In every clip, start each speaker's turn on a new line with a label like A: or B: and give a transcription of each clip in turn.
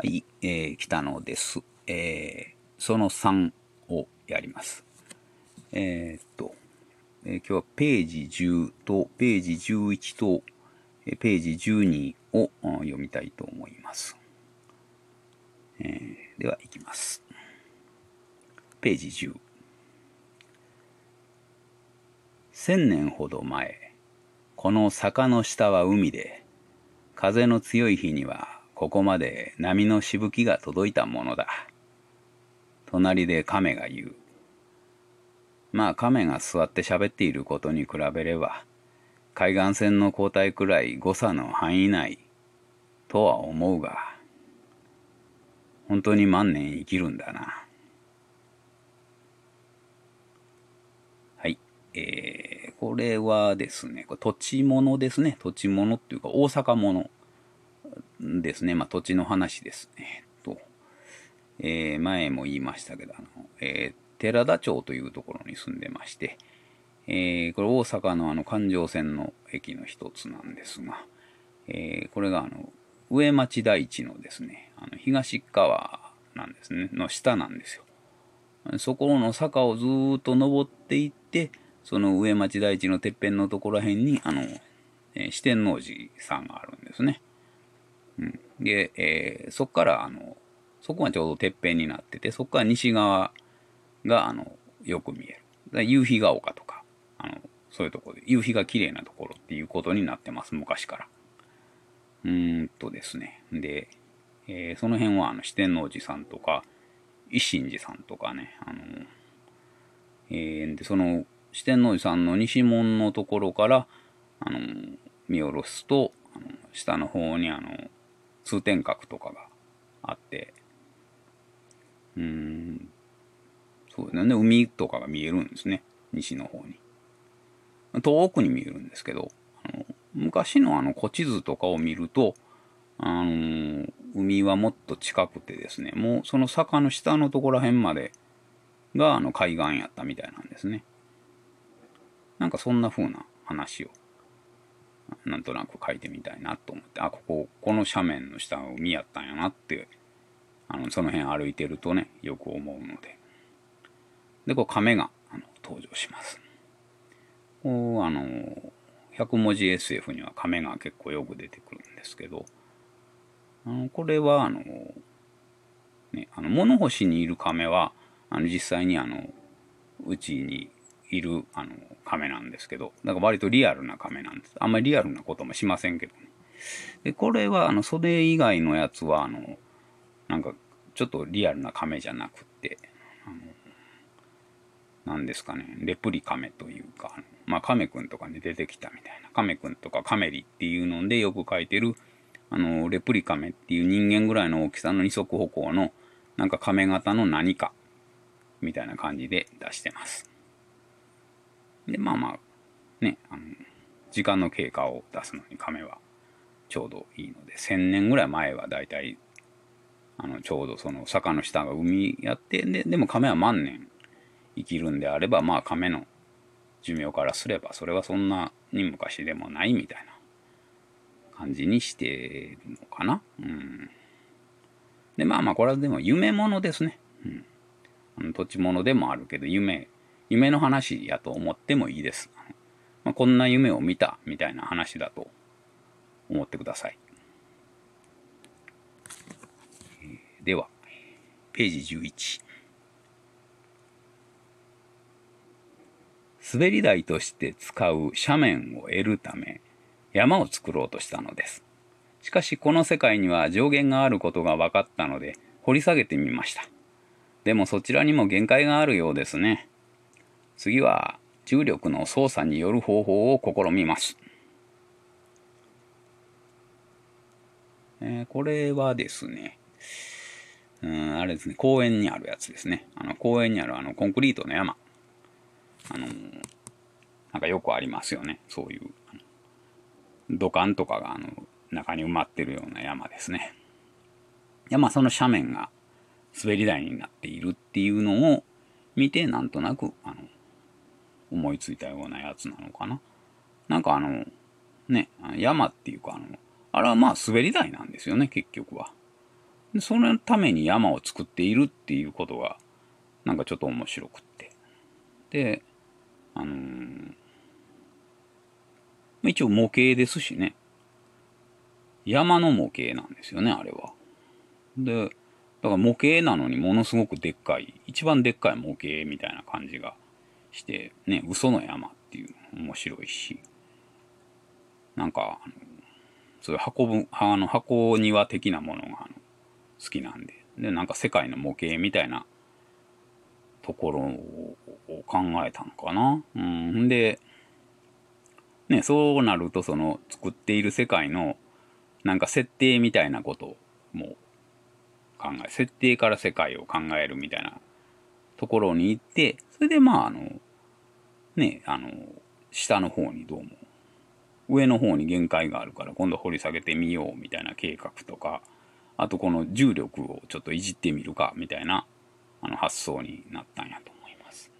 A: はい、えー、北野です。えー、その3をやります。えー、っと、えー、今日はページ10とページ11と、え、ページ12を読みたいと思います。えー、では、いきます。ページ10。千年ほど前、この坂の下は海で、風の強い日にはここまで波のしぶきが届いたものだ。隣で亀が言う。まあ亀が座って喋っていることに比べれば、海岸線の交代くらい誤差の範囲内とは思うが、本当に万年生きるんだな。はい。えー、これはですね、これ土地物ですね。土地物っていうか大阪物。ですね。まあ、土地の話ですね。と、えー、前も言いましたけど、あの、えー、寺田町というところに住んでまして、えー、これ大阪のあの環状線の駅の一つなんですが、えー、これがあの、上町台地のですね、あの東川なんですね、の下なんですよ。そこの坂をずっと登っていって、その上町台地のてっぺんのところら辺に、あの、えー、四天王寺さんがあるんですね。で、えー、そこから、あの、そこがちょうどてっぺんになってて、そこから西側が、あの、よく見える。夕日が丘とか、あの、そういうところで、夕日が綺麗なところっていうことになってます、昔から。うーんとですね。で、えー、その辺は、あの、四天王寺さんとか、一心寺さんとかね、あの、えー、で、その、四天王寺さんの西門のところから、あの、見下ろすと、あの下の方に、あの、通天閣とかがあって、うん、そうだね、海とかが見えるんですね、西の方に。遠くに見えるんですけど、あの昔のあの古地図とかを見ると、あの海はもっと近くてですね、もうその坂の下のところら辺までがあの海岸やったみたいなんですね。なんかそんな風な話をなんとなく書いてみたいなと思って、あ、ここ、この斜面の下が海やったんやなって、あの、その辺歩いてるとね、よく思うので。で、こう、亀があの登場します。こう、あの、100文字 SF には亀が結構よく出てくるんですけど、あのこれは、あの、ね、あの、物干しにいる亀は、あの、実際にあの、うちにいる、あの、亀なんですけど、だか割とリアルな亀なんです。あんまりリアルなこともしませんけどね。で、これは、あの、袖以外のやつは、あの、なんか、ちょっとリアルな亀じゃなくって、あの、なんですかね、レプリカメというか、まあ、カメくんとかに出てきたみたいな、カメくんとかカメリっていうのでよく書いてる、あの、レプリカメっていう人間ぐらいの大きさの二足歩行の、なんか亀型の何か、みたいな感じで出してます。で、まあまあ、ね、あの、時間の経過を出すのに亀はちょうどいいので、1000年ぐらい前はだいたい、あの、ちょうどその坂の下が海やって、で、でも亀は万年生きるんであれば、まあ亀の寿命からすれば、それはそんなに昔でもないみたいな感じにしてるのかな。うん。で、まあまあ、これはでも夢物ですね。うん。あの土地物でもあるけど、夢夢の話やと思ってもいいです。まあ、こんな夢を見たみたいな話だと思ってください。では、ページ11。滑り台として使う斜面を得るため山を作ろうとしたのです。しかしこの世界には上限があることが分かったので掘り下げてみました。でもそちらにも限界があるようですね。次は重力の操作による方法を試みます。えー、これはですね、うん、あれですね、公園にあるやつですね。あの、公園にあるあの、コンクリートの山。あのー、なんかよくありますよね。そういう、土管とかがあの、中に埋まってるような山ですね。山、その斜面が滑り台になっているっていうのを見て、なんとなく、あの、思いついたようなやつなのかな。なんかあの、ね、山っていうかあの、あれはまあ滑り台なんですよね、結局は。そのために山を作っているっていうことが、なんかちょっと面白くって。で、あのー、一応模型ですしね。山の模型なんですよね、あれは。で、だから模型なのにものすごくでっかい、一番でっかい模型みたいな感じがして、ね、嘘の山っていう面白いし、なんか、あのそういう箱ぶ、あの箱庭的なものがあの好きなんで、で、なんか世界の模型みたいなところを考えたのかな。うん。で、ね、そうなるとその作っている世界のなんか設定みたいなことも考え、設定から世界を考えるみたいなところに行って、それでまああの、ね、あの、下の方にどうも、上の方に限界があるから今度掘り下げてみようみたいな計画とか、あとこの重力をちょっといじってみるかみたいなあの発想になったんやと思います。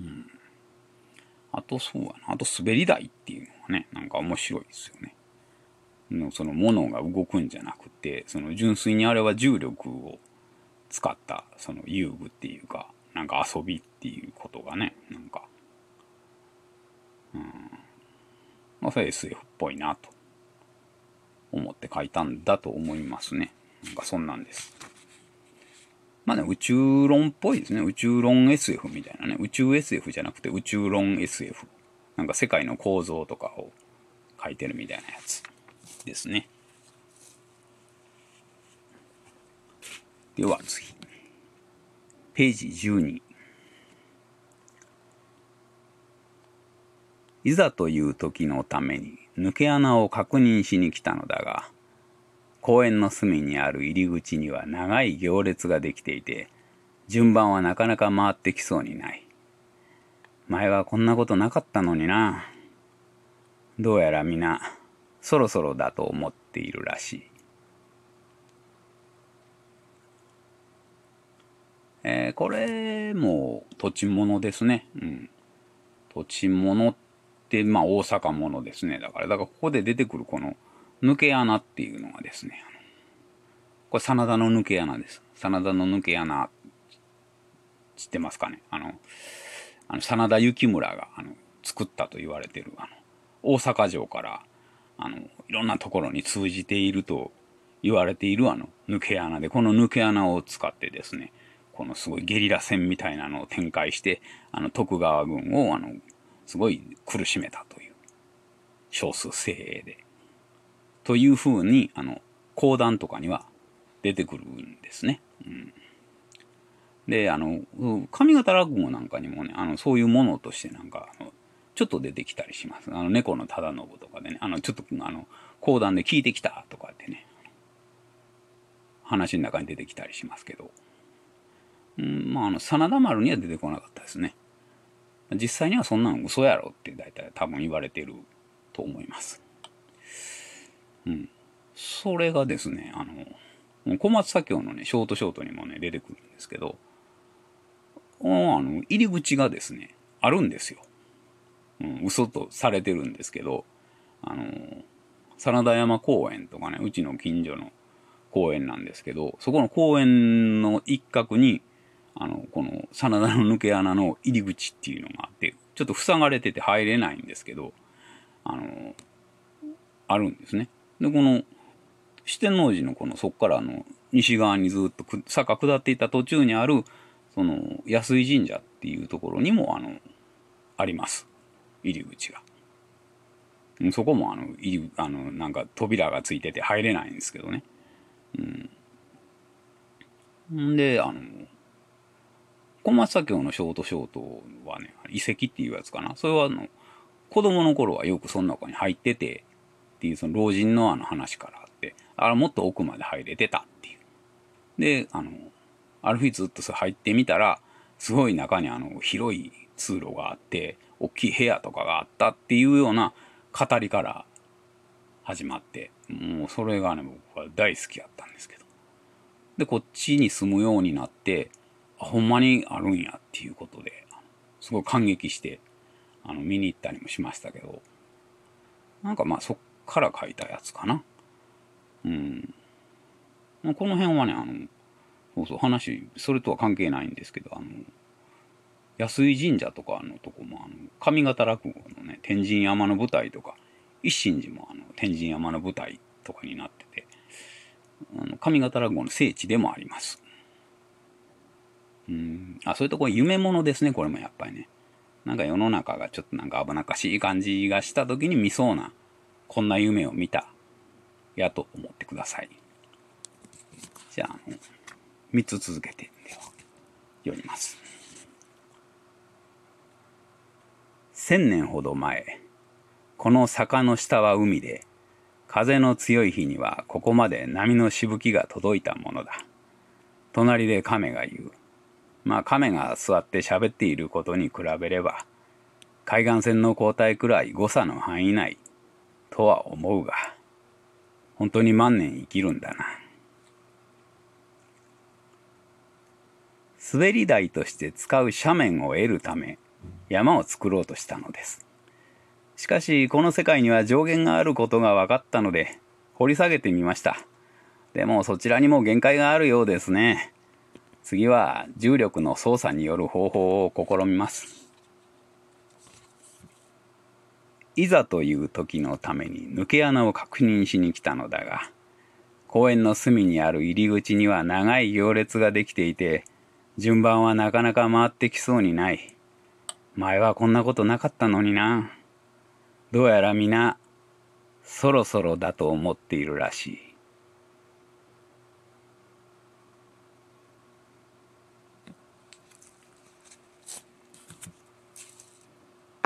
A: うん。あとそうやな、あと滑り台っていうのがね、なんか面白いですよね。のその物が動くんじゃなくて、その純粋にあれは重力を使ったその遊具っていうか、なんか遊びっていうことがね、なんか、うん。まあ、それ SF っぽいなと思って書いたんだと思いますね。なんかそんなんです。まあね、宇宙論っぽいですね。宇宙論 SF みたいなね。宇宙 SF じゃなくて宇宙論 SF。なんか世界の構造とかを書いてるみたいなやつ。ですね。では次。ページ12。いざという時のために抜け穴を確認しに来たのだが、公園の隅にある入り口には長い行列ができていて、順番はなかなか回ってきそうにない。前はこんなことなかったのにな。どうやら皆、そろそろだと思っているらしい。えー、これも土地物ですね。うん。土地物って、まあ大阪物ですね。だから、だからここで出てくるこの抜け穴っていうのがですね、これ真田の抜け穴です。真田の抜け穴、知ってますかね？あの、あの真田幸村があの作ったと言われてる、あの、大阪城からあの、いろんなところに通じていると言われているあの、抜け穴で、この抜け穴を使ってですね、このすごいゲリラ戦みたいなのを展開して、あの、徳川軍を、あの、すごい苦しめたという、少数精鋭で。というふうに、あの、講談とかには出てくるんですね。うん。で、あの、上方落語なんかにもね、あの、そういうものとしてなんか、あのちょっと出てきたりします。あの、猫の忠信とかでね、あの、ちょっと、あの、講談で聞いてきたとかってね、話の中に出てきたりしますけど、うん、まあ、あの、真田丸には出てこなかったですね。実際にはそんなの嘘やろって大体多分言われてると思います。うん。それがですね、あの、小松左京のね、ショートショートにもね、出てくるんですけど、あの、入り口がですね、あるんですよ。うん、嘘とされてるんですけど、あの真田山公園とかね、うちの近所の公園なんですけど、そこの公園の一角に、あの、この真田の抜け穴の入り口っていうのがあって、ちょっと塞がれてて入れないんですけど、あの、あるんですね。で、この、四天王寺のこの、そこからあの、西側にずっと坂下っていた途中にある、その、安井神社っていうところにも、あの、あります。入り口が。そこもあの、入、あの、なんか扉がついてて入れないんですけどね。うん。んで、あの、小松左京のショートショートはね、遺跡っていうやつかな。それはあの、子供の頃はよくその中に入ってて、っていうその老人のあの話からあって、あれもっと奥まで入れてたっていう。で、あの、ある日ずっと入ってみたら、すごい中にあの、広い通路があって、大きい部屋とかがあったっていうような語りから始まって、もうそれがね、僕は大好きやったんですけど。で、こっちに住むようになって、ほんまにあるんやっていうことで、すごい感激して、あの、見に行ったりもしましたけど、なんかまあそっから書いたやつかな。うん。まあ、この辺はね、あの、そうそう、話、それとは関係ないんですけど、あの、安井神社とかのとこも、あの、上方落語のね、天神山の舞台とか、一心寺もあの、天神山の舞台とかになってて、あの上方落語の聖地でもあります。うん、あ、そういうとこ夢物ですね、これもやっぱりね。なんか世の中がちょっとなんか危なっかしい感じがした時に見そうな、こんな夢を見た、やと思ってください。じゃあ、あの、3つ続けて、では、読みます。千年ほど前、この坂の下は海で、風の強い日にはここまで波のしぶきが届いたものだ。隣で亀が言う。まあ亀が座って喋っていることに比べれば、海岸線の交代くらい誤差の範囲内とは思うが、本当に万年生きるんだな。滑り台として使う斜面を得るため、山を作ろうとしたのです。しかし、この世界には上限があることが分かったので、掘り下げてみました。でもそちらにも限界があるようですね。次は重力の操作による方法を試みます。いざという時のために抜け穴を確認しに来たのだが、公園の隅にある入り口には長い行列ができていて、順番はなかなか回ってきそうにない。前はこんなことなかったのにな。どうやら皆、そろそろだと思っているらしい。